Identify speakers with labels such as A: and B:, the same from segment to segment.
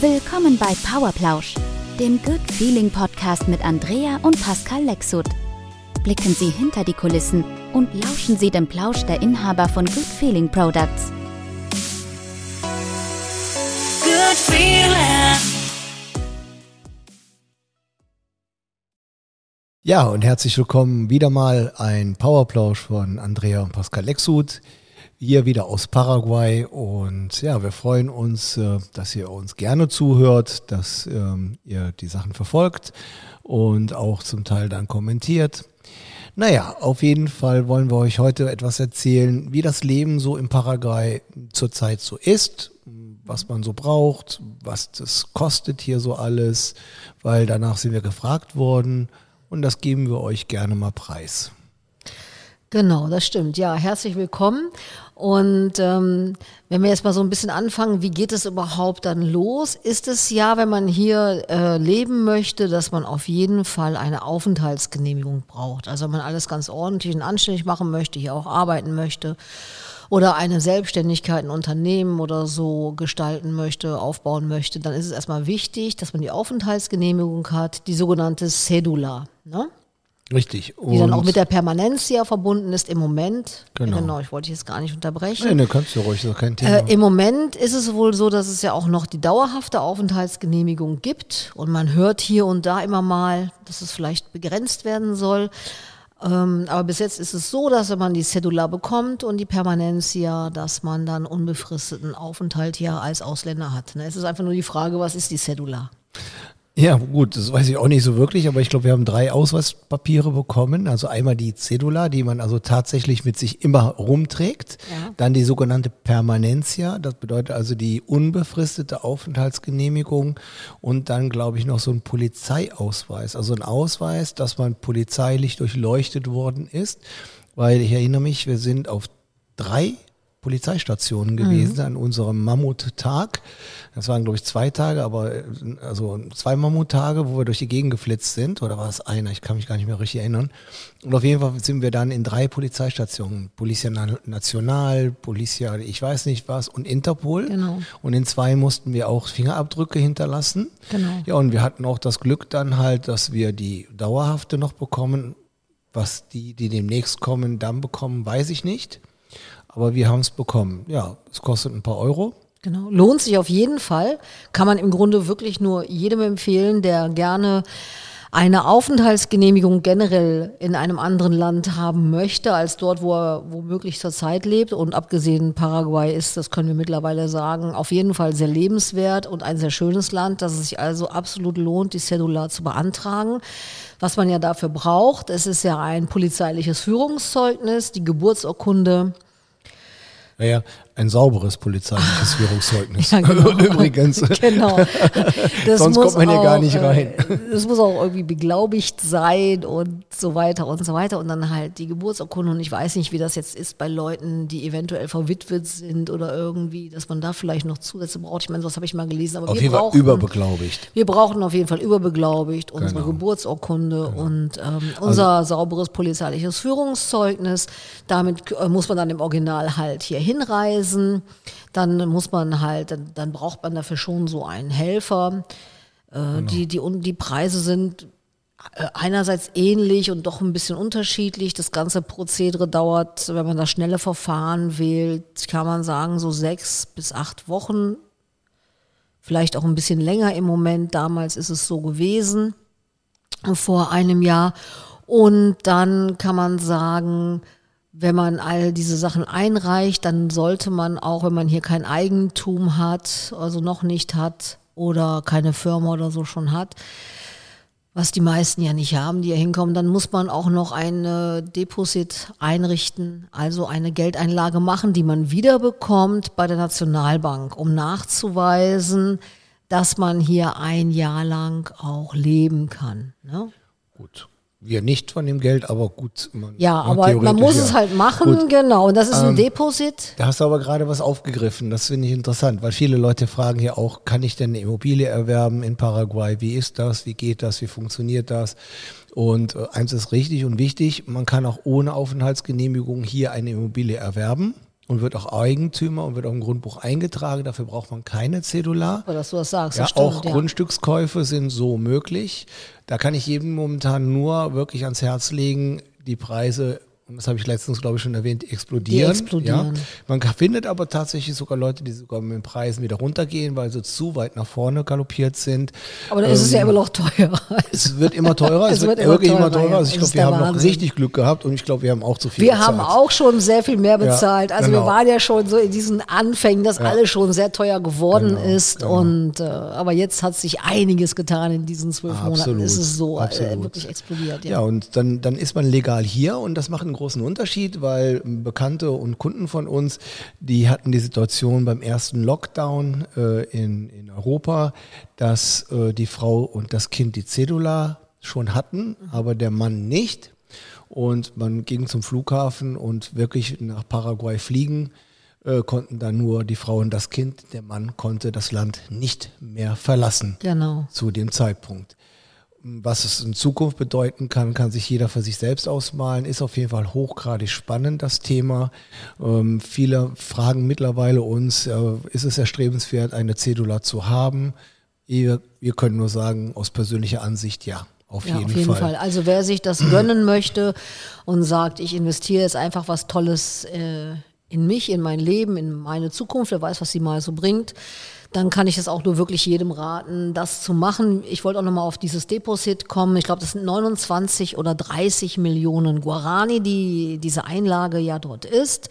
A: Willkommen bei Powerplausch, dem Good Feeling Podcast mit Andrea und Pascal Lexut. Blicken Sie hinter die Kulissen und lauschen Sie dem Plausch der Inhaber von Good Feeling Products.
B: Good feeling.
C: Ja, und herzlich willkommen wieder mal ein Powerplausch von Andrea und Pascal Lexut. Hier wieder aus Paraguay und ja, wir freuen uns, äh, dass ihr uns gerne zuhört, dass ähm, ihr die Sachen verfolgt und auch zum Teil dann kommentiert. Naja, auf jeden Fall wollen wir euch heute etwas erzählen, wie das Leben so im Paraguay zurzeit so ist, was man so braucht, was das kostet hier so alles, weil danach sind wir gefragt worden und das geben wir euch gerne mal preis.
D: Genau, das stimmt. Ja, herzlich willkommen. Und ähm, wenn wir jetzt mal so ein bisschen anfangen, wie geht es überhaupt dann los? Ist es ja, wenn man hier äh, leben möchte, dass man auf jeden Fall eine Aufenthaltsgenehmigung braucht. Also wenn man alles ganz ordentlich und anständig machen möchte, hier auch arbeiten möchte oder eine Selbstständigkeit, ein Unternehmen oder so gestalten möchte, aufbauen möchte, dann ist es erstmal wichtig, dass man die Aufenthaltsgenehmigung hat, die sogenannte Cedula. Ne?
C: Richtig.
D: die dann auch mit der Permanenz ja verbunden ist im Moment.
C: Genau.
D: genau ich wollte jetzt gar nicht unterbrechen.
C: Nee, ne, kannst du ruhig, das ist kein Thema.
D: Äh, Im Moment ist es wohl so, dass es ja auch noch die dauerhafte Aufenthaltsgenehmigung gibt und man hört hier und da immer mal, dass es vielleicht begrenzt werden soll. Ähm, aber bis jetzt ist es so, dass wenn man die Cedula bekommt und die Permanenz ja, dass man dann unbefristeten Aufenthalt hier als Ausländer hat. Ne? Es ist einfach nur die Frage, was ist die Cedula?
C: Ja, gut, das weiß ich auch nicht so wirklich, aber ich glaube, wir haben drei Ausweispapiere bekommen. Also einmal die Cedula, die man also tatsächlich mit sich immer rumträgt.
D: Ja.
C: Dann die sogenannte Permanencia, das bedeutet also die unbefristete Aufenthaltsgenehmigung. Und dann, glaube ich, noch so ein Polizeiausweis. Also ein Ausweis, dass man polizeilich durchleuchtet worden ist. Weil ich erinnere mich, wir sind auf drei Polizeistationen gewesen an unserem Mammuttag. Das waren, glaube ich, zwei Tage, aber also zwei Mammuttage, wo wir durch die Gegend geflitzt sind. Oder war es einer? Ich kann mich gar nicht mehr richtig erinnern. Und auf jeden Fall sind wir dann in drei Polizeistationen. Policia Na- National, Policia, ich weiß nicht was, und Interpol.
D: Genau.
C: Und in zwei mussten wir auch Fingerabdrücke hinterlassen.
D: Genau.
C: Ja, und wir hatten auch das Glück dann halt, dass wir die dauerhafte noch bekommen. Was die, die demnächst kommen, dann bekommen, weiß ich nicht. Aber wir haben es bekommen. Ja, es kostet ein paar Euro.
D: Genau. Lohnt sich auf jeden Fall. Kann man im Grunde wirklich nur jedem empfehlen, der gerne eine Aufenthaltsgenehmigung generell in einem anderen Land haben möchte, als dort, wo er womöglich zurzeit lebt. Und abgesehen Paraguay ist, das können wir mittlerweile sagen, auf jeden Fall sehr lebenswert und ein sehr schönes Land, dass es sich also absolut lohnt, die Cedula zu beantragen. Was man ja dafür braucht, es ist ja ein polizeiliches Führungszeugnis, die Geburtsurkunde,
C: Naja, ein sauberes polizeiliches Führungszeugnis.
D: Ja, genau.
C: Übrigens.
D: Genau. Das
C: Sonst
D: muss
C: kommt man hier
D: auch,
C: gar nicht rein.
D: Äh, das muss auch irgendwie beglaubigt sein und so weiter und so weiter. Und dann halt die Geburtsurkunde. Und ich weiß nicht, wie das jetzt ist bei Leuten, die eventuell verwitwet sind oder irgendwie, dass man da vielleicht noch Zusätze braucht. Ich meine, das habe ich mal gelesen. Aber
C: Auf
D: wir
C: jeden Fall
D: brauchen,
C: überbeglaubigt.
D: wir brauchen auf jeden Fall überbeglaubigt unsere
C: Genau.
D: Geburtsurkunde und ähm, unser sauberes polizeiliches Führungszeugnis. Damit äh, muss man dann im Original halt hier hinreisen. Dann muss man halt, dann, dann braucht man dafür schon so einen Helfer. Äh, die, die, und die Preise sind äh, einerseits ähnlich und doch ein bisschen unterschiedlich. Das ganze Prozedere dauert, wenn man das schnelle Verfahren wählt, kann man sagen, so sechs bis acht Wochen vielleicht auch ein bisschen länger im Moment. Damals ist es so gewesen, vor einem Jahr. Und dann kann man sagen, wenn man all diese Sachen einreicht, dann sollte man auch, wenn man hier kein Eigentum hat, also noch nicht hat oder keine Firma oder so schon hat, was die meisten ja nicht haben, die hier hinkommen, dann muss man auch noch eine Deposit einrichten, also eine Geldeinlage machen, die man wiederbekommt bei der Nationalbank, um nachzuweisen, dass man hier ein Jahr lang auch leben kann. Ne?
C: Gut. Wir nicht von dem Geld, aber gut. Man,
D: Ja,
C: man
D: aber man muss
C: ja.
D: es halt machen,
C: Gut.
D: genau. Und das ist ein
C: Ähm,
D: Deposit.
C: Da hast du aber gerade was aufgegriffen. Das finde ich interessant, weil viele Leute fragen ja auch, kann ich denn eine Immobilie erwerben in Paraguay? Wie ist das? Wie geht das? Wie funktioniert das? Und äh, eins ist richtig und wichtig, man kann auch ohne Aufenthaltsgenehmigung hier eine Immobilie erwerben. Und wird auch Eigentümer und wird auch im Grundbuch eingetragen. Dafür braucht man keine Zedula.
D: Aber dass du das sagst,
C: Ja,
D: das stimmt,
C: auch
D: ja.
C: Grundstückskäufe sind so möglich. Da kann ich jedem momentan nur wirklich ans Herz legen, die Preise, das habe ich letztens, glaube ich, schon erwähnt, explodieren.
D: Die explodieren.
C: Ja. Man findet aber tatsächlich sogar Leute, die sogar mit den Preisen wieder runtergehen, weil sie zu weit nach vorne galoppiert sind.
D: Aber dann ist es ja immer noch teuer.
C: Es wird immer teurer, es,
D: Es
C: wird,
D: wird immer
C: wirklich immer
D: teurer,
C: teurer.
D: ja.
C: Also ich glaube,
D: ist
C: wir haben noch
D: Wahnsinn.
C: richtig Glück gehabt und ich glaube, wir haben auch zu viel
D: Wir
C: bezahlt.
D: haben auch schon sehr viel mehr bezahlt. also
C: genau.
D: wir waren ja schon so in diesen Anfängen, dass alles schon sehr teuer geworden
C: Genau,
D: ist.
C: genau.
D: Und äh, aber jetzt hat sich einiges getan in diesen zwölf Monaten.
C: Absolut,
D: Ist es so äh,
C: absolut.
D: wirklich explodiert.
C: Ja, und dann, dann ist man legal hier und das macht einen großen Unterschied, weil Bekannte und Kunden von uns, die hatten die Situation beim ersten Lockdown äh, in, in Europa, dass äh, die Frau und das Kind die Cedula schon hatten, aber der Mann nicht. Und man ging zum Flughafen und wirklich nach Paraguay fliegen äh, konnten dann nur die Frau und das Kind. Der Mann konnte das Land nicht mehr verlassen
D: Genau.
C: zu dem Zeitpunkt. Was es in Zukunft bedeuten kann, kann sich jeder für sich selbst ausmalen. Ist auf jeden Fall hochgradig spannend, das Thema. Ähm, viele fragen mittlerweile uns, äh, ist es erstrebenswert, eine Cedula zu haben? Wir, wir können nur sagen, aus persönlicher Ansicht ja. Auf,
D: Ja,
C: jeden,
D: auf jeden
C: Fall.
D: Fall. Also wer sich das gönnen möchte und sagt, ich investiere jetzt einfach was Tolles äh, in mich, in mein Leben, in meine Zukunft, wer weiß, was sie mal so bringt, dann kann ich das auch nur wirklich jedem raten, das zu machen. Ich wollte auch nochmal auf dieses Deposit kommen. Ich glaube, das sind 29 oder 30 Millionen Guarani, die diese Einlage ja dort ist.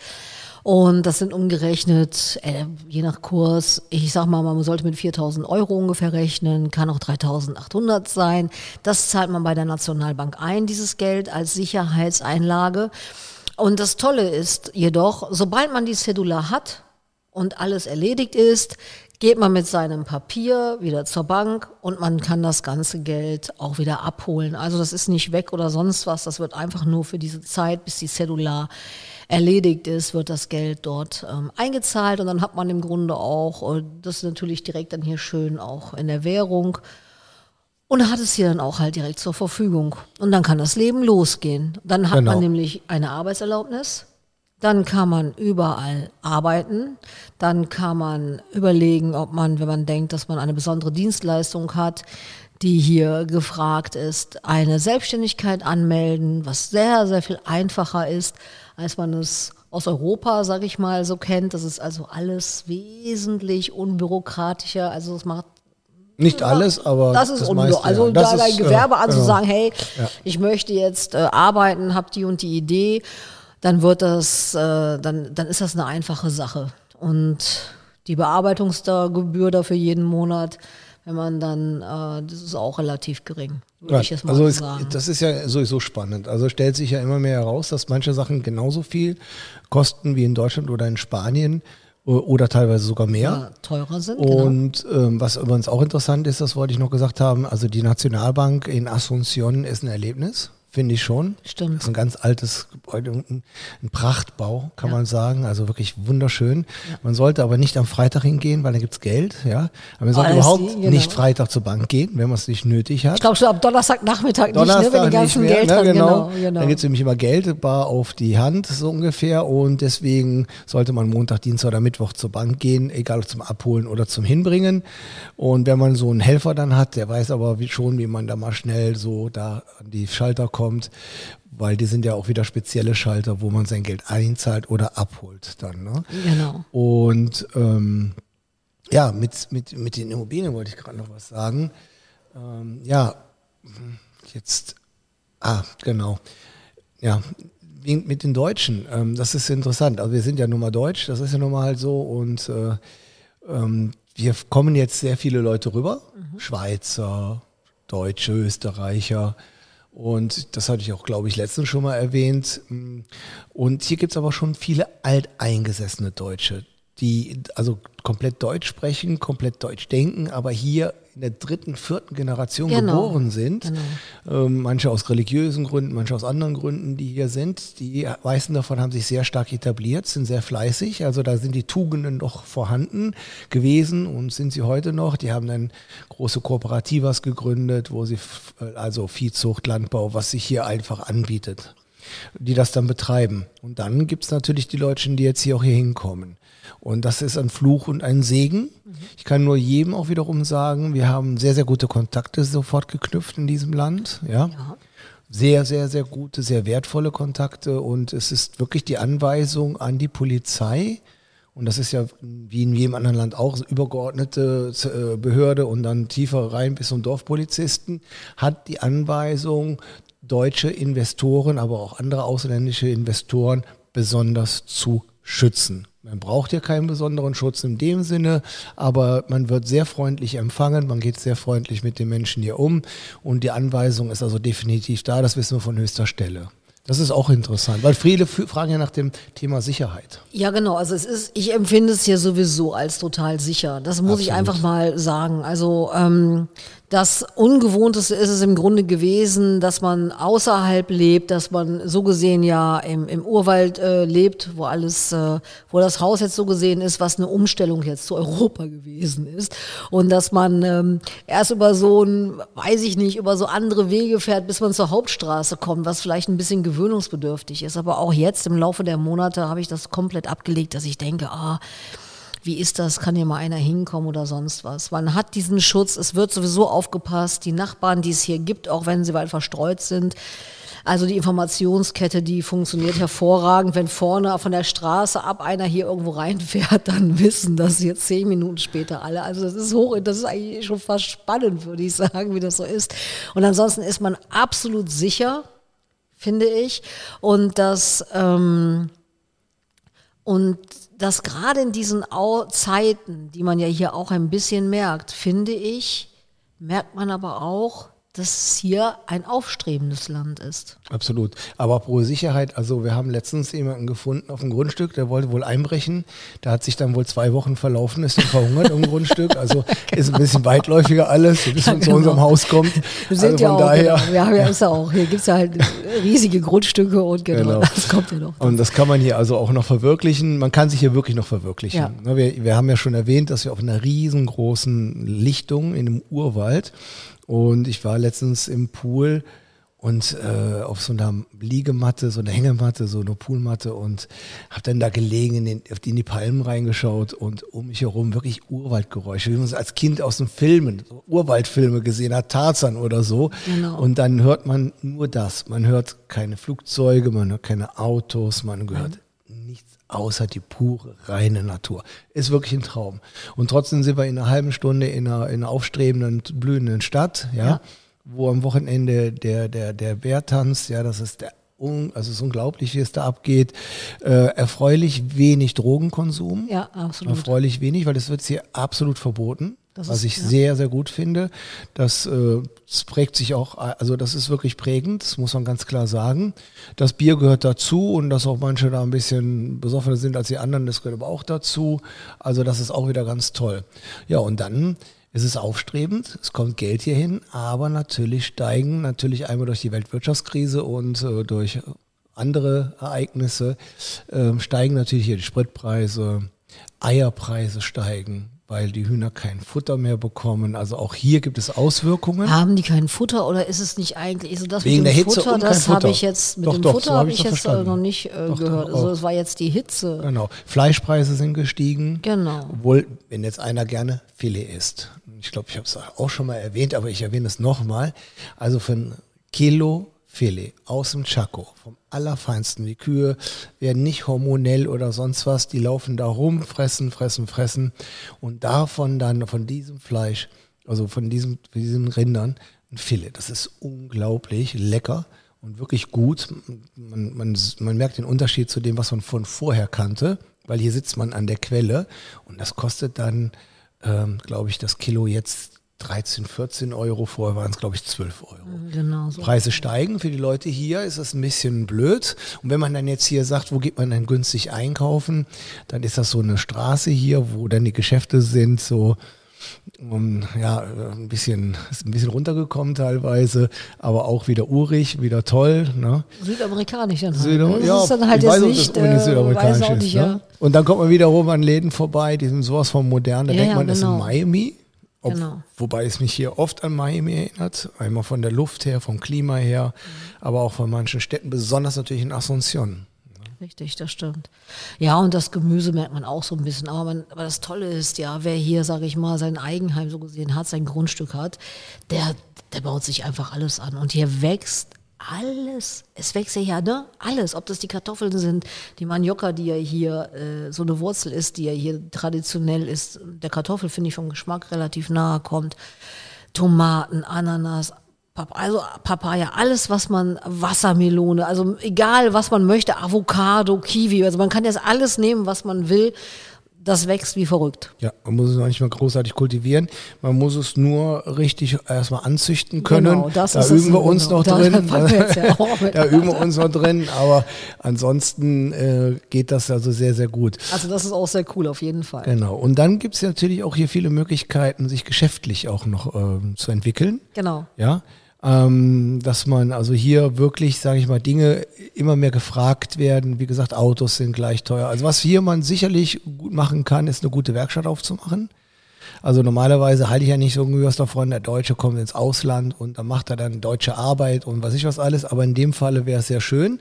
D: Und das sind umgerechnet, äh, je nach Kurs, ich sag mal, man sollte mit 4000 Euro ungefähr rechnen, kann auch 3800 sein. Das zahlt man bei der Nationalbank ein, dieses Geld als Sicherheitseinlage. Und das Tolle ist jedoch, sobald man die Cedula hat und alles erledigt ist, geht man mit seinem Papier wieder zur Bank und man kann das ganze Geld auch wieder abholen. Also das ist nicht weg oder sonst was, das wird einfach nur für diese Zeit, bis die Cedula erledigt ist, wird das Geld dort ähm, eingezahlt und dann hat man im Grunde auch, äh, das ist natürlich direkt dann hier schön auch in der Währung und hat es hier dann auch halt direkt zur Verfügung. Und dann kann das Leben losgehen. Dann hat
C: Genau.
D: man nämlich eine Arbeitserlaubnis. Dann kann man überall arbeiten. Dann kann man überlegen, ob man, wenn man denkt, dass man eine besondere Dienstleistung hat, die hier gefragt ist, eine Selbstständigkeit anmelden, was sehr, sehr viel einfacher ist, als man es aus Europa, sage ich mal, so kennt. Das ist also alles wesentlich unbürokratischer. Also es macht
C: Nicht alles, aber
D: das ist
C: das
D: unbürokratisch.
C: meiste,
D: Also
C: ja.
D: da dein Gewerbe
C: ja,
D: anzusagen,
C: genau.
D: hey,
C: Ja.
D: ich möchte jetzt äh, arbeiten, hab die und die Idee, dann wird das, äh, dann, dann ist das eine einfache Sache. Und die Bearbeitungsgebühr dafür jeden Monat, wenn man dann, äh, das ist auch relativ gering, würde
C: Ja,
D: ich jetzt mal
C: also
D: so
C: es,
D: sagen.
C: das ist ja sowieso spannend. Also stellt sich ja immer mehr heraus, dass manche Sachen genauso viel kosten wie in Deutschland oder in Spanien oder teilweise sogar mehr.
D: ja, teurer sind. genau.
C: Und ähm, was übrigens auch interessant ist, das wollte ich noch gesagt haben, also die Nationalbank in Asunción ist ein Erlebnis, finde ich schon.
D: Stimmt.
C: Das ist ein ganz altes Gebäude, ein, ein Prachtbau, kann
D: Ja.
C: man sagen. Also wirklich wunderschön. Man sollte aber nicht am Freitag hingehen, weil da gibt's Geld, ja. Aber man sollte
D: das-
C: überhaupt
D: genau.
C: nicht Freitag zur Bank gehen, wenn man es nicht nötig hat.
D: ich glaube schon ab Donnerstagnachmittag nicht, ne,
C: Donnerstag
D: wenn die ganzen
C: mehr,
D: Geld
C: ne,
D: dran,
C: genau.
D: genau, genau.
C: Dann gibt's nämlich immer Geld bar auf die Hand, so ungefähr. Und deswegen sollte man Montag, Dienstag oder Mittwoch zur Bank gehen, egal ob zum Abholen oder zum Hinbringen. Und wenn man so einen Helfer dann hat, der weiß aber wie schon, wie man da mal schnell so da an die Schalter kommt, weil die sind ja auch wieder spezielle Schalter, wo man sein Geld einzahlt oder abholt dann. Ne?
D: Genau.
C: Und ähm, ja, mit, mit, mit den Immobilien wollte ich gerade noch was sagen. Ähm, ja, jetzt, ah, genau. Ja, mit den Deutschen, ähm, das ist interessant. Also wir sind ja nun mal deutsch, das ist ja nun mal halt so. Und äh, ähm, wir kommen jetzt sehr viele Leute rüber, Schweizer, Deutsche, Österreicher. Und das hatte ich auch, glaube ich, letztens schon mal erwähnt. Und hier gibt es aber schon viele alteingesessene Deutsche, die also komplett Deutsch sprechen, komplett Deutsch denken, aber hier in der dritten, vierten Generation
D: Genau.
C: geboren sind. Ähm, manche aus religiösen Gründen, manche aus anderen Gründen, die hier sind. Die meisten davon haben sich sehr stark etabliert, sind sehr fleißig. Also da sind die Tugenden noch vorhanden gewesen und sind sie heute noch. Die haben dann große Kooperativas gegründet, wo sie also Viehzucht, Landbau, was sich hier einfach anbietet. Die das dann betreiben. Und dann gibt's natürlich die Leute, die jetzt hier auch hier hinkommen. Und das ist ein Fluch und ein Segen. Ich kann nur jedem auch wiederum sagen, wir haben sehr, sehr gute Kontakte sofort geknüpft in diesem Land. Ja.
D: Ja.
C: Sehr, sehr, sehr gute, sehr wertvolle Kontakte. Und es ist wirklich die Anweisung an die Polizei. Und das ist ja wie in jedem anderen Land auch übergeordnete äh, Behörde und dann tiefer rein bis zum Dorfpolizisten, hat die Anweisung, deutsche Investoren, aber auch andere ausländische Investoren besonders zu schützen. Man braucht ja keinen besonderen Schutz in dem Sinne, aber man wird sehr freundlich empfangen, man geht sehr freundlich mit den Menschen hier um und die Anweisung ist also definitiv da, das wissen wir von höchster Stelle. Das ist auch interessant, weil viele fragen ja nach dem Thema Sicherheit.
D: Ja, genau. Also es ist, ich empfinde es hier sowieso als total sicher. Das muss ich
C: Absolut.
D: einfach mal sagen. Also ähm, das Ungewohnteste ist es im Grunde gewesen, dass man außerhalb lebt, dass man so gesehen ja im, im Urwald äh, lebt, wo alles, äh, wo das Haus jetzt so gesehen ist, was eine Umstellung jetzt zu Europa gewesen ist. Und dass man ähm, erst über so ein, weiß ich nicht, über so andere Wege fährt, bis man zur Hauptstraße kommt, was vielleicht ein bisschen gewöhnungsbedürftig ist. Aber auch jetzt im Laufe der Monate habe ich das komplett abgelegt, dass ich denke, ah, wie ist das? Kann hier mal einer hinkommen oder sonst was? Man hat diesen Schutz, es wird sowieso aufgepasst. Die Nachbarn, die es hier gibt, auch wenn sie weit verstreut sind. Also die Informationskette, die funktioniert hervorragend. Wenn vorne von der Straße ab einer hier irgendwo reinfährt, dann wissen das jetzt zehn Minuten später alle. Also das ist hoch, das ist eigentlich schon fast spannend, würde ich sagen, wie das so ist. Und ansonsten ist man absolut sicher, finde ich. Und das, ähm, und das gerade in diesen Zeiten, die man ja hier auch ein bisschen merkt, finde ich, merkt man aber auch, dass es hier ein aufstrebendes Land ist.
C: Absolut. Aber pro Sicherheit, also wir haben letztens jemanden gefunden auf dem Grundstück, der wollte wohl einbrechen. Der hat sich dann wohl zwei Wochen verlaufen, ist dann verhungert im Grundstück. Also ist ein bisschen weitläufiger alles, bis man zu
D: genau.
C: unserem Haus kommt.
D: Wir sind
C: also
D: ja auch,
C: daher.
D: genau, wir haben ja, ist ja auch, hier gibt's ja halt riesige Grundstücke und genau,
C: Genau.
D: das kommt ja noch.
C: Und das kann man hier also auch noch verwirklichen. Man kann sich hier wirklich noch verwirklichen.
D: Ja.
C: Ne, Wir, wir haben ja schon erwähnt, dass wir auf einer riesengroßen Lichtung in einem Urwald und ich war letztens im Pool und äh, auf so einer Liegematte, so einer Hängematte, so einer Poolmatte und habe dann da gelegen, in, den, in die Palmen reingeschaut und um mich herum wirklich Urwaldgeräusche, wie man es als Kind aus den Filmen, so Urwaldfilme gesehen hat, Tarzan oder so.
D: Genau.
C: Und dann hört man nur das. Man hört keine Flugzeuge, man hört keine Autos, man hört außer die pure, reine Natur. Ist wirklich ein Traum. Und trotzdem sind wir in einer halben Stunde in einer, in einer aufstrebenden, blühenden Stadt, ja,
D: Ja.
C: wo am Wochenende der, der, der Bär tanzt, ja, das ist der un, also es ist unglaublich, wie es da abgeht. Äh, erfreulich wenig Drogenkonsum.
D: Ja, absolut.
C: Erfreulich wenig, weil das wird hier absolut verboten.
D: Das
C: was
D: ist-
C: ich
D: ja.
C: sehr, sehr gut finde. Das, äh, das prägt sich auch, also das ist wirklich prägend, das muss man ganz klar sagen. Das Bier gehört dazu und dass auch manche da ein bisschen besoffener sind als die anderen, das gehört aber auch dazu. Also das ist auch wieder ganz toll. Ja, und dann ist es aufstrebend, es kommt Geld hierhin, aber natürlich steigen natürlich einmal durch die Weltwirtschaftskrise und äh, durch andere Ereignisse ähm, steigen natürlich hier die Spritpreise, Eierpreise steigen, weil die Hühner kein Futter mehr bekommen. Also auch hier gibt es Auswirkungen.
D: Haben die kein Futter oder ist es nicht eigentlich, also das
C: Wegen
D: mit
C: der
D: dem
C: Hitze
D: Futter, das habe ich jetzt, mit
C: Doch,
D: dem
C: doch,
D: Futter
C: so hab
D: habe
C: ich
D: jetzt äh,
C: verstanden.
D: noch nicht äh,
C: Doch,
D: gehört. also es war jetzt die Hitze.
C: Genau. Fleischpreise sind gestiegen.
D: Genau.
C: Obwohl, wenn jetzt einer gerne Filet isst, ich glaube, ich habe es auch schon mal erwähnt, aber ich erwähne es nochmal. Also für ein Kilo Filet aus dem Chaco, vom allerfeinsten. Die Kühe werden nicht hormonell oder sonst was, die laufen da rum, fressen, fressen, fressen und davon dann, von diesem Fleisch, also von diesem, diesen Rindern, ein Filet. Das ist unglaublich lecker und wirklich gut. Man, man, man merkt den Unterschied zu dem, was man von vorher kannte, weil hier sitzt man an der Quelle und das kostet dann, ähm, glaube ich, das Kilo jetzt 13, 14 Euro. Vorher waren es, glaube ich, 12 Euro.
D: Genau so.
C: Preise steigen für die Leute hier, ist das ein bisschen blöd. Und wenn man dann jetzt hier sagt, wo geht man dann günstig einkaufen, dann ist das so eine Straße hier, wo dann die Geschäfte sind, so um, ja, ein bisschen, ist ein bisschen runtergekommen teilweise, aber auch wieder urig, wieder toll. Ne?
D: Südamerikanisch dann halt.
C: Süda-
D: das
C: ja,
D: ist dann halt jetzt nicht, äh,
C: südamerikanisch ist,
D: nicht,
C: ne?
D: ja.
C: Und dann kommt man wiederum an Läden vorbei, die sind sowas von modern, da
D: Ja,
C: denkt
D: ja,
C: man, das ist in
D: genau.
C: Miami. Ob,
D: Genau.
C: Wobei es mich hier oft an Miami erinnert. Einmal von der Luft her, vom Klima her, aber auch von manchen Städten, besonders natürlich in Asunción.
D: Richtig, das stimmt. Ja, und das Gemüse merkt man auch so ein bisschen. Aber, man, aber das Tolle ist ja, wer hier, sage ich mal, sein Eigenheim so gesehen hat, sein Grundstück hat, der, der baut sich einfach alles an. Und hier wächst alles. Es wächst ja hier, ne? Alles. Ob das die Kartoffeln sind, die Manioka, die ja hier äh, so eine Wurzel ist, die ja hier traditionell ist. Der Kartoffel, finde ich, vom Geschmack relativ nahe kommt. Tomaten, Ananas, Pap also Papaya, alles, was man, Wassermelone, also egal, was man möchte, Avocado, Kiwi, also man kann jetzt alles nehmen, was man will. Das wächst wie verrückt.
C: Ja, man muss es noch nicht mal großartig kultivieren. Man muss es nur richtig erstmal anzüchten können.
D: Genau, das
C: da
D: ist
C: üben wir uns
D: genau.
C: noch
D: Da
C: drin.
D: ja
C: da üben wir uns noch drin. Aber ansonsten äh, geht das also sehr, sehr gut.
D: Also das ist auch sehr cool, auf jeden Fall.
C: Genau. Und dann gibt es natürlich auch hier viele Möglichkeiten, sich geschäftlich auch noch ähm, zu entwickeln.
D: Genau.
C: Ja. Ähm, dass man also hier wirklich, sage ich mal, Dinge immer mehr gefragt werden. Wie gesagt, Autos sind gleich teuer. Also was hier man sicherlich gut machen kann, ist eine gute Werkstatt aufzumachen. Also normalerweise halte ich ja nicht so irgendwie was davon, der Deutsche kommt ins Ausland und dann macht er dann deutsche Arbeit und was ich was alles. Aber in dem Falle wäre es sehr schön,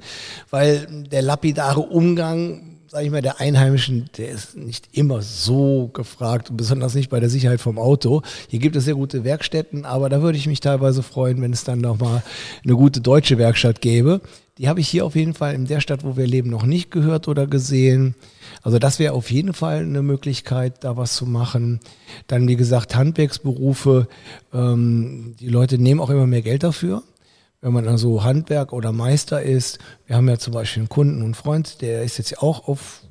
C: weil der lapidare Umgang sag ich mal, der Einheimischen, der ist nicht immer so gefragt, und besonders nicht bei der Sicherheit vom Auto. Hier gibt es sehr gute Werkstätten, aber da würde ich mich teilweise freuen, wenn es dann nochmal eine gute deutsche Werkstatt gäbe. Die habe ich hier auf jeden Fall in der Stadt, wo wir leben, noch nicht gehört oder gesehen. Also das wäre auf jeden Fall eine Möglichkeit, da was zu machen. Dann, wie gesagt, Handwerksberufe. Ähm, die Leute nehmen auch immer mehr Geld dafür wenn man also Handwerk oder Meister ist. Wir haben ja zum Beispiel einen Kunden und Freund, der ist jetzt auch auf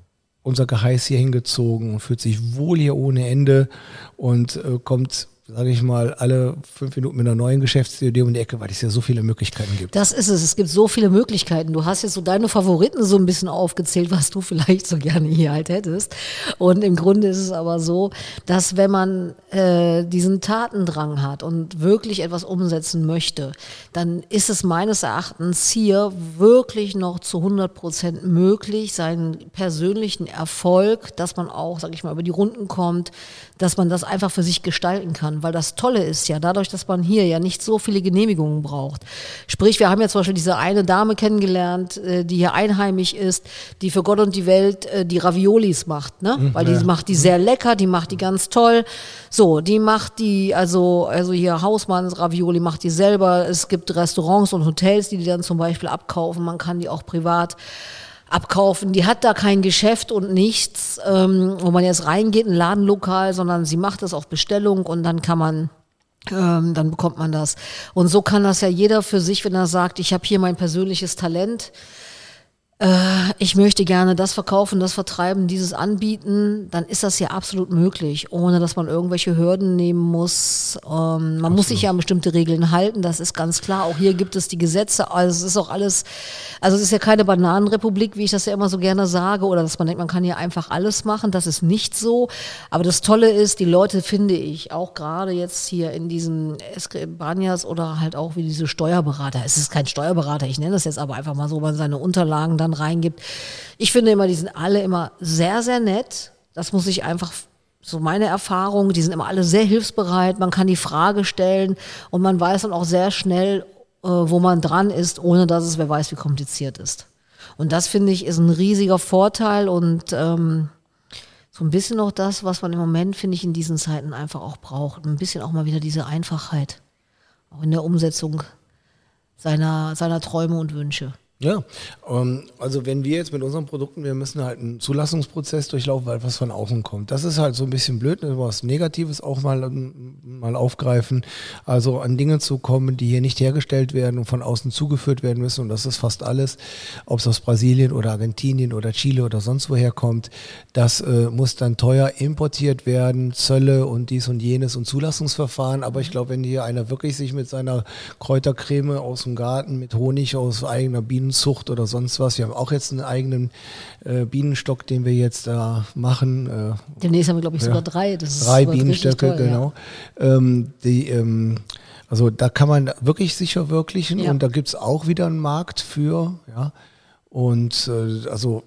C: unser Geheiß hier hingezogen und fühlt sich wohl hier ohne Ende und äh, kommt, sage ich mal, alle fünf Minuten mit einer neuen Geschäftsidee um die Ecke, weil es ja so viele Möglichkeiten gibt.
D: Das ist es. Es gibt so viele Möglichkeiten. Du hast jetzt so deine Favoriten so ein bisschen aufgezählt, was du vielleicht so gerne hier halt hättest. Und im Grunde ist es aber so, dass wenn man äh, diesen Tatendrang hat und wirklich etwas umsetzen möchte, dann ist es meines Erachtens hier wirklich noch zu 100 Prozent möglich, seinen persönlichen Erfolg, dass man auch, sag ich mal, über die Runden kommt, dass man das einfach für sich gestalten kann. Weil das Tolle ist ja, dadurch, dass man hier ja nicht so viele Genehmigungen braucht. Sprich, wir haben ja zum Beispiel diese eine Dame kennengelernt, äh, die hier einheimisch ist, die für Gott und die Welt äh, die Raviolis macht, ne? Weil die macht die sehr lecker, die macht die ganz toll. So, die macht die, also, also hier Hausmanns Ravioli macht die selber. Es gibt Restaurants und Hotels, die die dann zum Beispiel abkaufen. Man kann die auch privat abkaufen. Die hat da kein Geschäft und nichts, ähm, wo man jetzt reingeht, ein Ladenlokal, sondern sie macht das auf Bestellung und dann kann man ähm, dann bekommt man das. Und so kann das ja jeder für sich, wenn er sagt, ich habe hier mein persönliches Talent, ich möchte gerne das verkaufen, das vertreiben, dieses anbieten, dann ist das ja absolut möglich, ohne dass man irgendwelche Hürden nehmen muss. Ähm, man muss sich ja an bestimmte Regeln halten, das ist ganz klar. Auch hier gibt es die Gesetze, also es ist auch alles, also es ist ja keine Bananenrepublik, wie ich das ja immer so gerne sage, oder dass man denkt, man kann hier einfach alles machen, das ist nicht so. Aber das Tolle ist, die Leute finde ich, auch gerade jetzt hier in diesen Banyas oder halt auch wie diese Steuerberater, es ist kein Steuerberater, ich nenne das jetzt aber einfach mal so, man seine Unterlagen dann reingibt. Ich finde immer, die sind alle immer sehr, sehr nett. Das muss ich einfach, so meine Erfahrung, die sind immer alle sehr hilfsbereit. Man kann die Frage stellen und man weiß dann auch sehr schnell, äh, wo man dran ist, ohne dass es wer weiß, wie kompliziert ist. Und das finde ich ist ein riesiger Vorteil und ähm, so ein bisschen auch das, was man im Moment, finde ich, in diesen Zeiten einfach auch braucht. Ein bisschen auch mal wieder diese Einfachheit. Auch in der Umsetzung seiner, seiner Träume und Wünsche.
C: Ja, ähm, also wenn wir jetzt mit unseren Produkten, wir müssen halt einen Zulassungsprozess durchlaufen, weil was von außen kommt. Das ist halt so ein bisschen blöd, ne, was Negatives auch mal, ähm, mal aufgreifen. Also an Dinge zu kommen, die hier nicht hergestellt werden und von außen zugeführt werden müssen. Und das ist fast alles, ob es aus Brasilien oder Argentinien oder Chile oder sonst woher kommt. Das äh, muss dann teuer importiert werden, Zölle und dies und jenes und Zulassungsverfahren. Aber ich glaube, wenn hier einer wirklich sich mit seiner Kräutercreme aus dem Garten, mit Honig aus eigener Bienen Bienenzucht oder sonst was. Wir haben auch jetzt einen eigenen äh, Bienenstock, den wir jetzt da machen. Äh,
D: Demnächst haben wir, glaube ich, sogar
C: Ja.
D: drei. Das
C: drei Bienenstöcke,
D: toll,
C: genau. Ähm, die, ähm, also da kann man wirklich sich verwirklichen
D: Ja.
C: und da gibt's auch wieder einen Markt für, ja. Und äh, also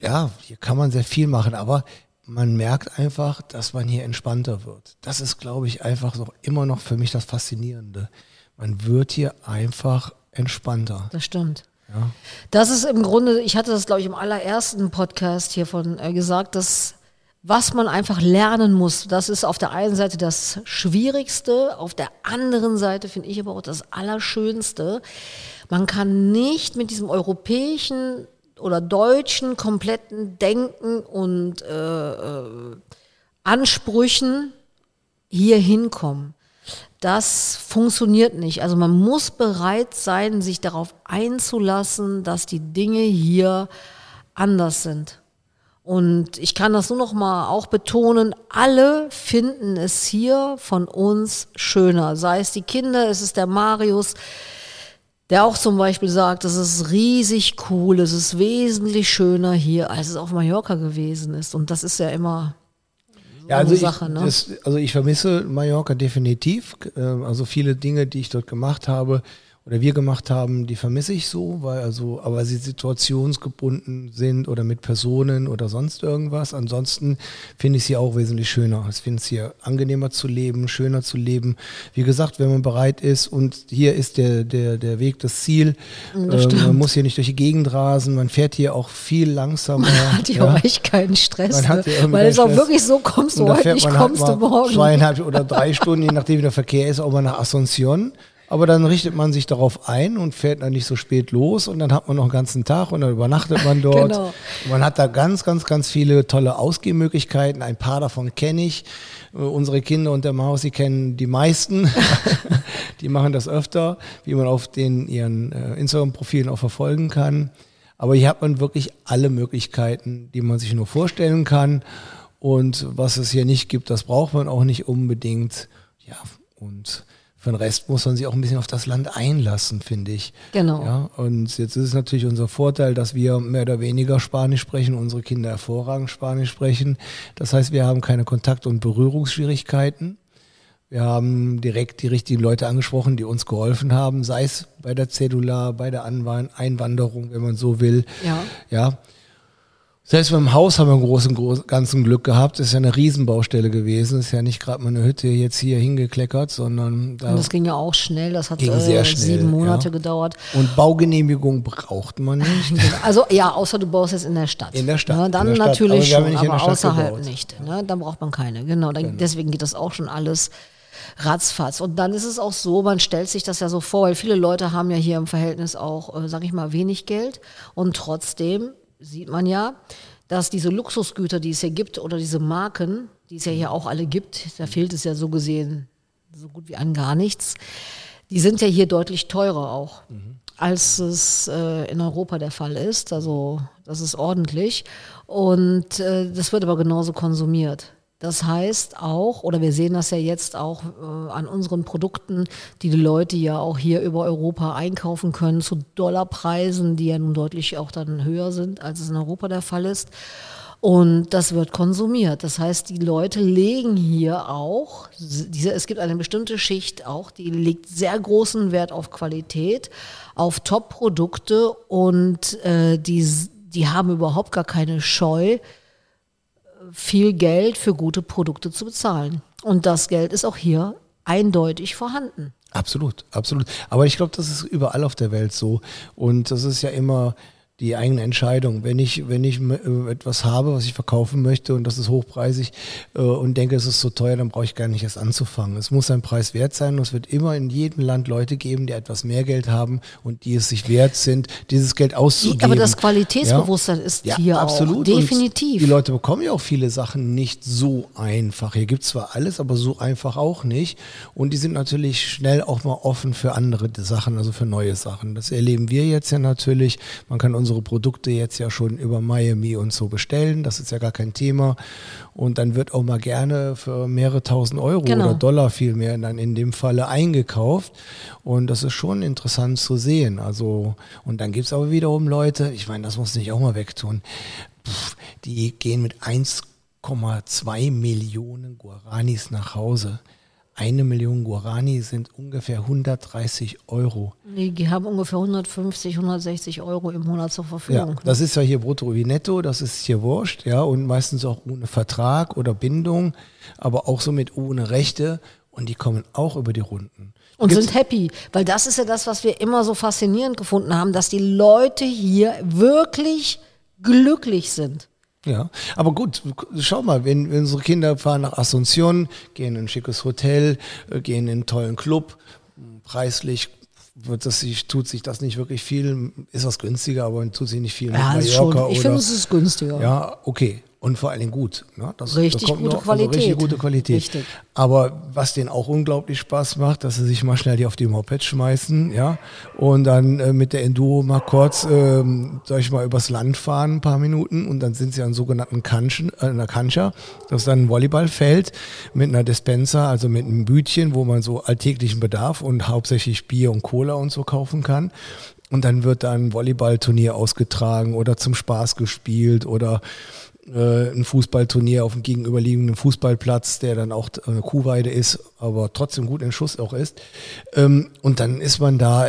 C: ja, hier kann man sehr viel machen, aber man merkt einfach, dass man hier entspannter wird. Das ist, glaube ich, einfach so immer noch für mich das Faszinierende. Man wird hier einfach entspannter.
D: Das stimmt.
C: Ja.
D: Das ist im Grunde, ich hatte das, glaube ich, im allerersten Podcast hiervon äh, gesagt, dass was man einfach lernen muss, das ist auf der einen Seite das Schwierigste, auf der anderen Seite finde ich aber auch das Allerschönste. Man kann nicht mit diesem europäischen oder deutschen kompletten Denken und äh, äh, Ansprüchen hier hinkommen. Das funktioniert nicht. Also man muss bereit sein, sich darauf einzulassen, dass die Dinge hier anders sind. Und ich kann das nur noch mal auch betonen, alle finden es hier von uns schöner. Sei es die Kinder, es ist der Marius, der auch zum Beispiel sagt, es ist riesig cool, es ist wesentlich schöner hier, als es auf Mallorca gewesen ist. Und das ist ja immer
C: Ja, also,
D: eine
C: ich,
D: Sache. Ne?
C: das, also ich vermisse Mallorca definitiv. Ähm, Also viele Dinge, die ich dort gemacht habe oder wir gemacht haben, die vermisse ich so, weil also, aber sie situationsgebunden sind oder mit Personen oder sonst irgendwas. Ansonsten finde ich sie auch wesentlich schöner. Ich finde es hier angenehmer zu leben, schöner zu leben. Wie gesagt, wenn man bereit ist und hier ist der, der, der Weg das Ziel.
D: Das
C: Ähm, man muss hier nicht durch die Gegend rasen, man fährt hier auch viel langsamer.
D: hat ja auch echt keinen Stress.
C: Man
D: Ne? Weil es auch
C: Stress.
D: wirklich so kommst du heute nicht,
C: man halt
D: kommst du morgen.
C: Zweieinhalb oder drei Stunden, je nachdem wie der Verkehr ist, auch mal nach Asunción. Aber dann richtet man sich darauf ein und fährt dann nicht so spät los und dann hat man noch einen ganzen Tag und dann übernachtet man dort.
D: Genau.
C: Man hat da ganz, ganz, ganz viele tolle Ausgehmöglichkeiten. Ein paar davon kenne ich. Äh, Unsere Kinder und der Maus, die kennen die meisten. die machen das öfter, wie man auf den ihren äh, Instagram-Profilen auch verfolgen kann. Aber hier hat man wirklich alle Möglichkeiten, die man sich nur vorstellen kann. Und was es hier nicht gibt, das braucht man auch nicht unbedingt. Ja, und für den Rest muss man sich auch ein bisschen auf das Land einlassen, finde ich.
D: Genau.
C: Ja, und jetzt ist es natürlich unser Vorteil, dass wir mehr oder weniger Spanisch sprechen, unsere Kinder hervorragend Spanisch sprechen. Das heißt, wir haben keine Kontakt- und Berührungsschwierigkeiten. Wir haben direkt die richtigen Leute angesprochen, die uns geholfen haben, sei es bei der Cedula, bei der Anwan Einwanderung, wenn man so will.
D: Ja.
C: Ja. Selbst beim Haus haben wir einen großen, großen ganzen Glück gehabt. Ist ja eine Riesenbaustelle gewesen. Ist ja nicht gerade mal eine Hütte jetzt hier hingekleckert, sondern da
D: Und das ging ja auch schnell, das hat äh,
C: sehr schnell,
D: sieben Monate
C: ja.
D: gedauert.
C: und Baugenehmigung braucht man nicht.
D: Also ja, außer du baust jetzt in der Stadt.
C: In der Stadt,
D: Ne, dann
C: der Stadt.
D: natürlich
C: Aber
D: schon, aber außerhalb
C: gebaut.
D: nicht. Ne? Dann braucht man keine. Genau, dann, deswegen geht das auch schon alles ratzfatz. Und dann ist es auch so, man stellt sich das ja so vor, weil viele Leute haben ja hier im Verhältnis auch, äh, sag ich mal, wenig Geld. Und trotzdem sieht man ja, dass diese Luxusgüter, die es hier gibt, oder diese Marken, die es ja hier auch alle gibt, da fehlt es ja so gesehen so gut wie an gar nichts, die sind ja hier deutlich teurer auch, als es äh, in Europa der Fall ist. Also das ist ordentlich. Und äh, das wird aber genauso konsumiert. Das heißt auch, oder wir sehen das ja jetzt auch äh, an unseren Produkten, die die Leute ja auch hier über Europa einkaufen können, zu Dollarpreisen, die ja nun deutlich auch dann höher sind, als es in Europa der Fall ist. Und das wird konsumiert. Das heißt, die Leute legen hier auch, diese, es gibt eine bestimmte Schicht auch, die legt sehr großen Wert auf Qualität, auf Top-Produkte und äh, die, die haben überhaupt gar keine Scheu, viel Geld für gute Produkte zu bezahlen. Und das Geld ist auch hier eindeutig vorhanden.
C: Absolut, absolut. Aber ich glaube, das ist überall auf der Welt so. Und das ist ja immer die eigene Entscheidung. Wenn ich, wenn ich äh, etwas habe, was ich verkaufen möchte und das ist hochpreisig äh, und denke, es ist so teuer, dann brauche ich gar nicht erst anzufangen. Es muss ein Preis wert sein und es wird immer in jedem Land Leute geben, die etwas mehr Geld haben und die es sich wert sind, dieses Geld auszugeben.
D: Aber das Qualitätsbewusstsein ist
C: Ja,
D: hier
C: absolut.
D: auch
C: Und
D: definitiv.
C: die Leute bekommen ja auch viele Sachen nicht so einfach. Hier gibt's zwar alles, aber so einfach auch nicht. Und die sind natürlich schnell auch mal offen für andere Sachen, also für neue Sachen. Das erleben wir jetzt ja natürlich. Man kann unsere Produkte jetzt ja schon über Miami und so bestellen. Das ist ja gar kein Thema. Und dann wird auch mal gerne für mehrere tausend Euro
D: Genau.
C: oder Dollar vielmehr dann in dem Falle eingekauft. Und das ist schon interessant zu sehen. Also, und dann gibt's aber wiederum Leute, ich meine, das muss nicht auch mal wegtun, die gehen mit 1,2 Millionen Guaranis nach Hause. Eine Million Guarani sind ungefähr 130 Euro.
D: Die haben ungefähr 150, 160 Euro im Monat zur
C: Ja,
D: Verfügung.
C: das ist ja hier brutto wie netto, das ist hier wurscht, ja, und meistens auch ohne Vertrag oder Bindung, aber auch somit ohne Rechte und die kommen auch über die Runden.
D: und
C: Gibt's-
D: sind happy, weil das ist ja das, was wir immer so faszinierend gefunden haben, dass die Leute hier wirklich glücklich sind.
C: Ja, aber gut, schau mal, wenn, wenn unsere Kinder fahren nach Asunción, gehen in ein schickes Hotel, äh, gehen in einen tollen Club, preislich wird das sich, tut sich das nicht wirklich viel, ist was günstiger, aber tut sich nicht viel
D: Ja,
C: mit
D: ist schon,
C: Mallorca
D: ich finde, es ist günstiger.
C: Ja, okay. Und vor allen Dingen gut. Ne? Das,
D: Richtig gute
C: noch- also richtig
D: Qualität.
C: gute Qualität.
D: Richtig.
C: Aber was denen auch unglaublich Spaß macht, dass sie sich mal schnell hier auf die Moped schmeißen, ja, und dann äh, mit der Enduro mal kurz, ähm, sag ich mal, übers Land fahren, ein paar Minuten, und dann sind sie an sogenannten Kanschen, äh, einer Kancha, das ist dann ein Volleyballfeld mit einer Dispenser, also mit einem Bütchen, wo man so alltäglichen Bedarf und hauptsächlich Bier und Cola und so kaufen kann. Und dann wird da ein Volleyballturnier ausgetragen oder zum Spaß gespielt oder äh, ein Fußballturnier auf dem gegenüberliegenden Fußballplatz, der dann auch eine Kuhweide ist, aber trotzdem gut in Schuss auch ist. Ähm, und dann ist man da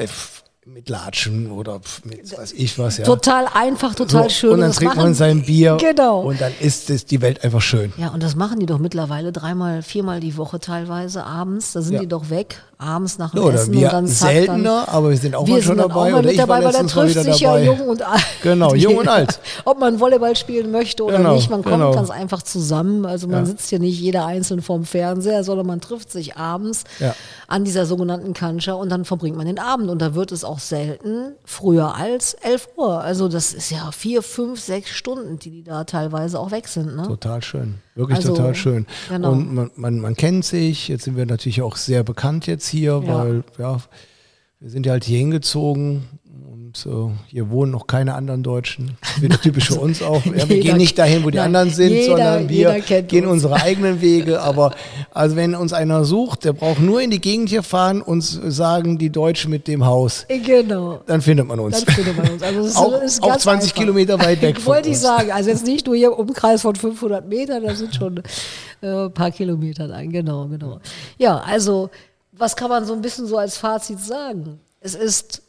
C: mit Latschen oder mit weiß ich was, ja.
D: Total einfach, total
C: So,
D: schön.
C: Und dann
D: das
C: trinkt man sein Bier
D: Genau.
C: und dann ist es die Welt einfach schön.
D: Ja, und das machen die doch mittlerweile dreimal, viermal die Woche teilweise abends. Da sind
C: Ja.
D: die doch weg, abends nach dem
C: Oder
D: Essen
C: wir
D: und dann
C: seltener, aber wir sind auch
D: dann, wir
C: mal schon
D: sind dann
C: dabei.
D: auch mal
C: oder
D: mit
C: ich
D: dabei, weil da trifft sich ja jung und alt.
C: Genau, jung und alt.
D: Ob man Volleyball spielen möchte oder
C: Genau,
D: nicht, man kommt
C: genau.
D: ganz einfach zusammen. Also man
C: Ja.
D: sitzt hier nicht jeder einzeln vorm Fernseher, sondern man trifft sich abends
C: Ja.
D: An dieser sogenannten Kancha und dann verbringt man den Abend. Und da wird es auch selten früher als 11 Uhr. Also das ist ja vier, fünf, sechs Stunden, die die da teilweise auch weg sind. Ne?
C: Total schön. Wirklich
D: Also,
C: total schön.
D: genau.
C: Und man, man, man kennt sich. Jetzt sind wir natürlich auch sehr bekannt jetzt hier,
D: Ja.
C: weil ja, wir sind ja halt hier hingezogen und äh, hier wohnen noch keine anderen Deutschen. Das ist typisch für uns auch. Ja, wir
D: Jeder-
C: gehen nicht dahin, wo die
D: Nein,
C: anderen sind,
D: jeder-
C: sondern wir gehen
D: uns.
C: unsere eigenen Wege. Aber also wenn uns einer sucht, der braucht nur in die Gegend hier fahren und sagen die Deutschen mit dem Haus.
D: Genau.
C: Dann findet man uns.
D: Dann findet man uns. Also ist,
C: Auch-
D: ist
C: auch
D: ganz
C: 20
D: einfach.
C: Kilometer weit weg von
D: Wollte ich sagen. Also jetzt nicht nur hier im Umkreis von 500 Metern, das sind schon äh, ein paar Kilometer lang. Genau, genau. Ja, also was kann man so ein bisschen so als Fazit sagen? Es ist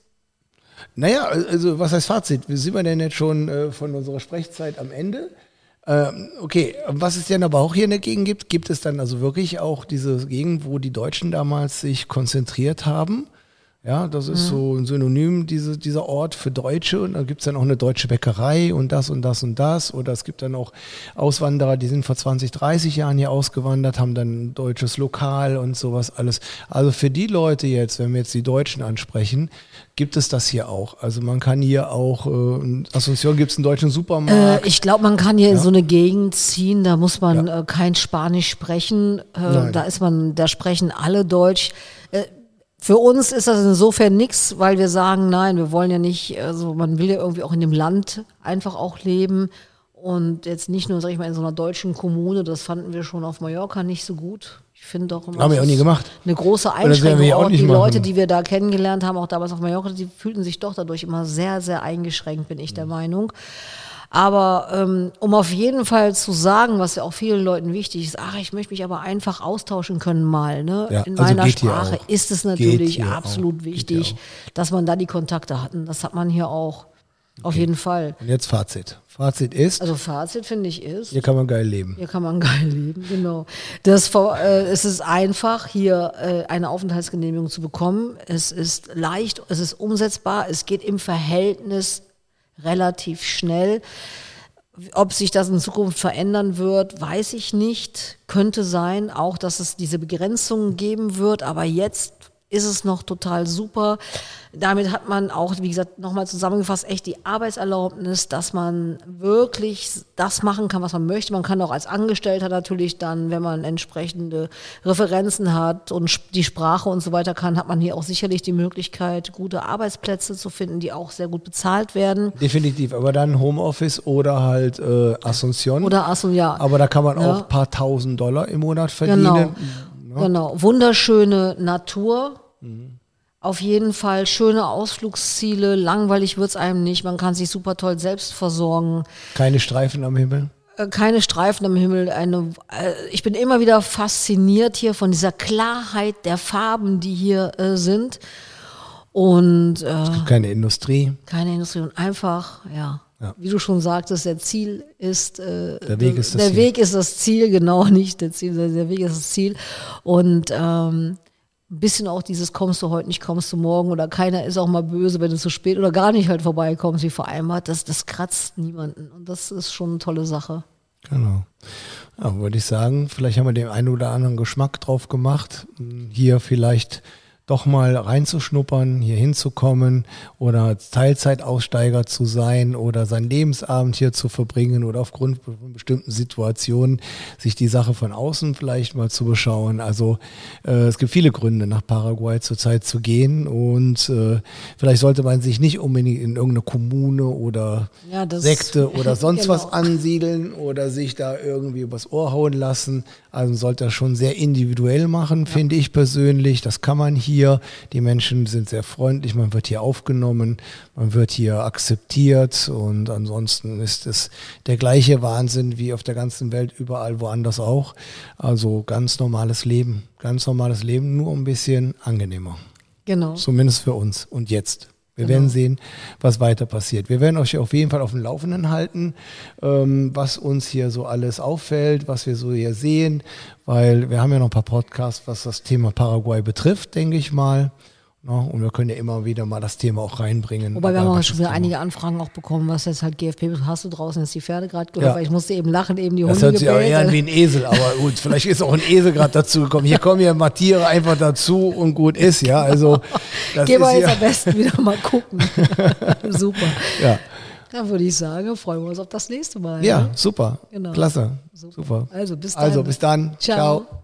C: Naja, also was heißt Fazit? Sind wir denn jetzt schon äh, von unserer Sprechzeit am Ende? Ähm, okay, was es denn aber auch hier in der Gegend gibt, gibt es dann also wirklich auch diese Gegend, wo die Deutschen damals sich konzentriert haben. Ja, das ist so ein Synonym, diese, dieser Ort für Deutsche. Und da gibt es dann auch eine deutsche Bäckerei und das und das und das. Oder es gibt dann auch Auswanderer, die sind vor 20, 30 Jahren hier ausgewandert, haben dann ein deutsches Lokal und sowas alles. Also für die Leute jetzt, wenn wir jetzt die Deutschen ansprechen, gibt es das hier auch. Also man kann hier auch, äh, in Asunción gibt es einen deutschen Supermarkt.
D: Äh, ich glaube, man kann hier in so eine Gegend ziehen, da muss man
C: Ja.
D: äh, kein Spanisch sprechen. Äh, da ist man, da sprechen alle Deutsch. Für uns ist das insofern nichts, weil wir sagen, nein, wir wollen ja nicht, also man will ja irgendwie auch in dem Land einfach auch leben und jetzt nicht nur, sag ich mal, in so einer deutschen Kommune, das fanden wir schon auf Mallorca nicht so gut. Ich finde doch immer,
C: Haben wir auch nie gemacht.
D: Eine große Einschränkung.
C: auch
D: Auch
C: nicht
D: die Leute, die wir da kennengelernt haben, auch damals auf Mallorca, die fühlten sich doch dadurch immer sehr, sehr eingeschränkt, bin ich
C: Mhm.
D: der Meinung. Aber ähm, um auf jeden Fall zu sagen, was ja auch vielen Leuten wichtig ist, ach, ich möchte mich aber einfach austauschen können mal. Ne?
C: Ja,
D: In
C: also
D: meiner Sprache ist es natürlich absolut
C: auch.
D: Wichtig, dass man da die Kontakte hat. Und das hat man hier auch. Auf jeden Fall.
C: Und jetzt Fazit. Fazit ist,
D: Also Fazit finde ich ist,
C: hier kann man geil leben.
D: hier kann man geil leben, genau. Das, äh, es ist einfach, hier äh, eine Aufenthaltsgenehmigung zu bekommen. Es ist leicht, es ist umsetzbar, es geht im Verhältnis relativ schnell. Ob sich das in Zukunft verändern wird, weiß ich nicht. Könnte sein, auch dass es diese Begrenzungen geben wird, aber jetzt ist es noch total super. Damit hat man auch, wie gesagt, nochmal zusammengefasst, echt die Arbeitserlaubnis, dass man wirklich das machen kann, was man möchte. Man kann auch als Angestellter natürlich dann, wenn man entsprechende Referenzen hat und die Sprache und so weiter kann, hat man hier auch sicherlich die Möglichkeit, gute Arbeitsplätze zu finden, die auch sehr gut bezahlt werden.
C: Definitiv. Aber dann Homeoffice oder halt äh, Asunción.
D: Oder Asso, ja.
C: Aber da kann man
D: Ja.
C: auch ein paar tausend Dollar im Monat verdienen.
D: Genau. Genau. Wunderschöne Natur. Auf jeden Fall schöne Ausflugsziele. Langweilig wird's einem nicht. Man kann sich super toll selbst versorgen.
C: Keine Streifen am Himmel.
D: äh, keine Streifen am Himmel. Eine, äh, ich bin immer wieder fasziniert hier von dieser Klarheit der Farben, die hier äh, sind. Und äh,
C: Keine Industrie.
D: keine Industrie und einfach, ja.
C: Ja.
D: Wie du schon sagtest, der Ziel ist äh,
C: Der Weg ist das
D: der
C: Ziel.
D: Weg ist das Ziel, genau nicht der Ziel, sondern der Weg ist das Ziel. Und ähm, ein bisschen auch dieses kommst du heute nicht, kommst du morgen oder keiner ist auch mal böse, wenn du zu spät oder gar nicht halt vorbeikommst, wie vereinbart. Das, das kratzt niemanden und das ist schon eine tolle Sache.
C: Genau. Ja, würde ich sagen, vielleicht haben wir dem einen oder anderen Geschmack drauf gemacht, hier vielleicht doch mal reinzuschnuppern, hier hinzukommen oder Teilzeitaussteiger zu sein oder seinen Lebensabend hier zu verbringen oder aufgrund von bestimmten Situationen sich die Sache von außen vielleicht mal zu beschauen. Also äh, es gibt viele Gründe, nach Paraguay zurzeit zu gehen und äh, vielleicht sollte man sich nicht unbedingt in irgendeine Kommune oder
D: Ja,
C: Sekte oder sonst
D: Genau.
C: was ansiedeln oder sich da irgendwie übers Ohr hauen lassen. Also man sollte das schon sehr individuell machen, finde ich persönlich. Das kann man hier. Die Menschen sind sehr freundlich, man wird hier aufgenommen, man wird hier akzeptiert und ansonsten ist es der gleiche Wahnsinn wie auf der ganzen Welt, überall woanders auch. Also ganz normales Leben, ganz normales Leben, nur ein bisschen angenehmer.
D: Genau.
C: Zumindest für uns. Und jetzt. Wir werden sehen, was weiter passiert. Wir werden euch auf jeden Fall auf dem Laufenden halten, ähm, was uns hier so alles auffällt, was wir so hier sehen, weil wir haben ja noch ein paar Podcasts, was das Thema Paraguay betrifft, denke ich mal. Ja, und wir können ja immer wieder mal das Thema auch reinbringen.
D: Wobei wir haben auch
C: das
D: schon wieder einige Anfragen auch bekommen, was jetzt halt GFP. Hast du draußen jetzt die Pferde gerade gehört?
C: Ja.
D: Weil ich musste eben lachen, eben die
C: Das
D: Hunde
C: hört sich
D: gebellt.
C: eher an wie ein Esel, aber gut, vielleicht ist auch ein Esel gerade dazu gekommen. Hier kommen ja mal Tiere einfach dazu und gut ist, ja. Also das
D: Gehen wir jetzt
C: hier,
D: am besten wieder mal gucken. Super.
C: ja.
D: Dann würde ich sagen, freuen wir uns auf das nächste Mal.
C: Ja,
D: ne?
C: super.
D: Genau.
C: Klasse.
D: Super.
C: Super.
D: Also bis dann.
C: Also bis dann.
D: Ciao.
C: Ciao.